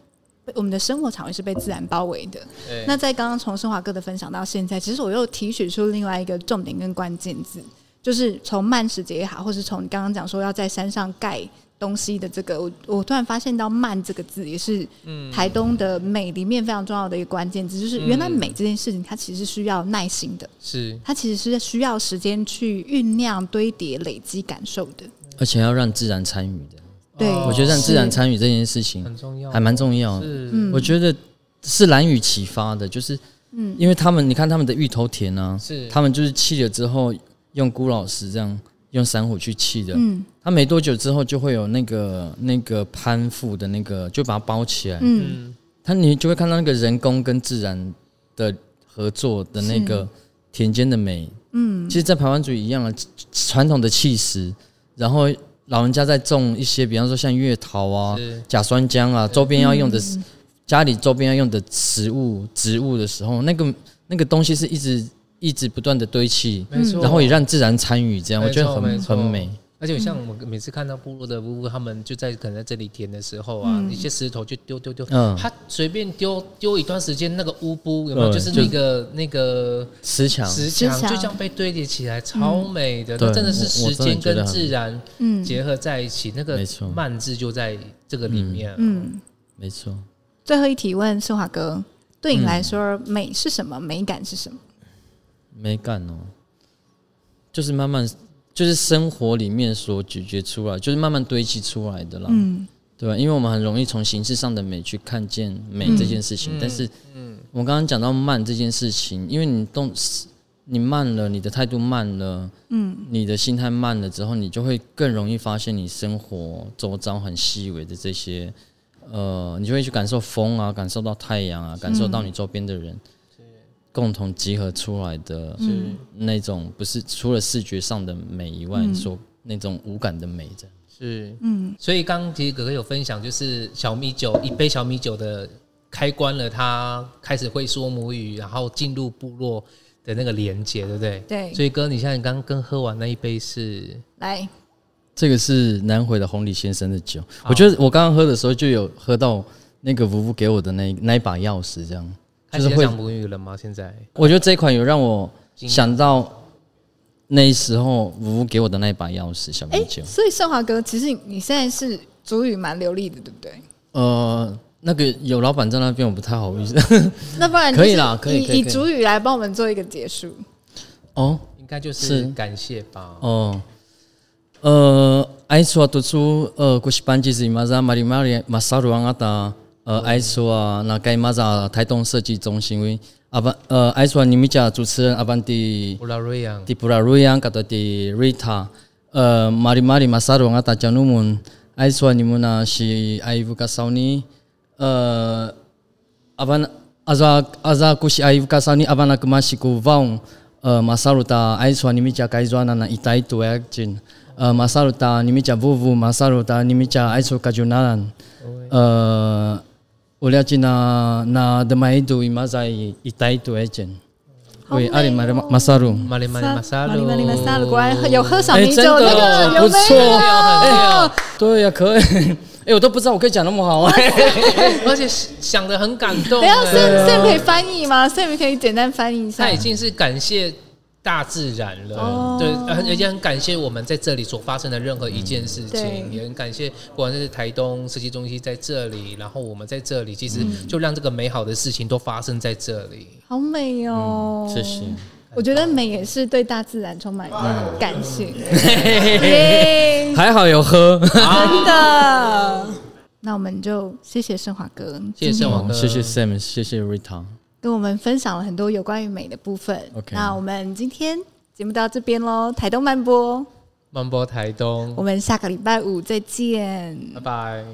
我们的生活场域是被自然包围的。那在刚刚从升华哥的分享到现在，其实我又提取出另外一个重点跟关键字，就是从慢食节也好，或是从你刚刚讲说要在山上盖。东西的这个，我我突然发现到“慢”这个字，也是台东的美里面非常重要的一个关键字。就是原来美这件事情，它其实是需要耐心的，是。它其实是需要时间去酝酿、堆叠、累积感受的，而且要让自然参与的。对，我觉得让自然参与这件事情很重要，还蛮重要。嗯，我觉得是蓝雨启发的，就是嗯，因为他们你看他们的芋头田啊，是。他们就是砌了之后用孤老师这样。用珊瑚去砌的，嗯，它没多久之后就会有那个那个攀附的那个，就把它包起来，嗯，它你就会看到那个人工跟自然的合作的那个田间的美，嗯，其实，在台湾族一样啊传统的砌石，然后老人家在种一些，比方说像月桃啊、假酸浆啊，周边要用的，家里周边要用的食物植物的时候，那个那个东西是一直。一直不断的堆砌，没错，然后也让自然参与，这样我觉得很很美。而且像我们每次看到部落的夫妇，他们就在可能在这里填的时候啊，一些石头就丢丢丢，嗯，他随便丢丢一段时间，那个乌布有没有？就是那个那个石墙，石墙就这样被堆叠起来，超美的。那真的是时间跟自然结合在一起，那个慢字就在这个里面。嗯，没错。最后一题问盛华哥，对你来说美是什么？美感是什么？美感哦，就是慢慢，就是生活里面所咀嚼出来，就是慢慢堆积出来的啦，嗯，对吧？因为我们很容易从形式上的美去看见美这件事情，嗯、但是，嗯，我刚刚讲到慢这件事情，因为你动，你慢了，你的态度慢了，嗯，你的心态慢了之后，你就会更容易发现你生活周遭很细微的这些，呃，你就会去感受风啊，感受到太阳啊，感受到你周边的人。共同集合出来的，是那种不是除了视觉上的美以外，说那种无感的美，这样是嗯。所以刚刚其实哥哥有分享，就是小米酒一杯小米酒的开关了，他开始会说母语，然后进入部落的那个连接，对不对？对。所以哥，你现在刚刚喝完那一杯是来，这个是南回的红礼先生的酒。我觉得我刚刚喝的时候就有喝到那个福福给我的那那一把钥匙，这样。就是会讲母语了吗？现在我觉得这一款有让我想到那时候吴吴给我的那一把钥匙小米酒。所以盛华哥，其实你现在是主语蛮流利的，对不对？呃，那个有老板在那边，我不太好意思。[LAUGHS] 那不然可以啦，可以以主语来帮我们做一个结束。哦，应该就是感谢吧。哦，呃，爱说读书，呃，古西班吉斯马扎马里马里马萨鲁安阿达。呃，爱说啊，那该马扎台东设计中心为阿班呃，爱说你们家主持人阿班的布拉瑞扬，的布拉瑞扬，搞到的瑞塔，呃，马里马里马萨罗阿达江努门，爱说你们那是爱乌卡少尼，呃，阿班阿扎阿扎古西爱乌卡少尼，阿班那个马西古我了解那那的麦度伊马在一代多一件，对阿里马里马萨鲁，马里马里马萨鲁，马里马里马萨鲁，果然有喝小米酒那个不错，哎，对呀，可以，[LAUGHS] 哎，我都不知道我可以讲那么好，[LAUGHS] 而且想的很感动。等下，Sam 可以翻译吗？Sam 可以简单翻译一下。他已经是感谢。大自然了，哦、对，而且很感谢我们在这里所发生的任何一件事情，嗯、也很感谢不管是台东设计中心在这里，然后我们在这里，其实就让这个美好的事情都发生在这里。好美哦！谢谢。我觉得美也是对大自然充满感谢。[LAUGHS] [LAUGHS] 还好有喝，真的。那我们就谢谢盛华哥，谢谢盛华哥，谢谢 Sam，谢谢 Rita。跟我们分享了很多有关于美的部分。那我们今天节目到这边喽，台东慢播，慢播台东，我们下个礼拜五再见，拜拜。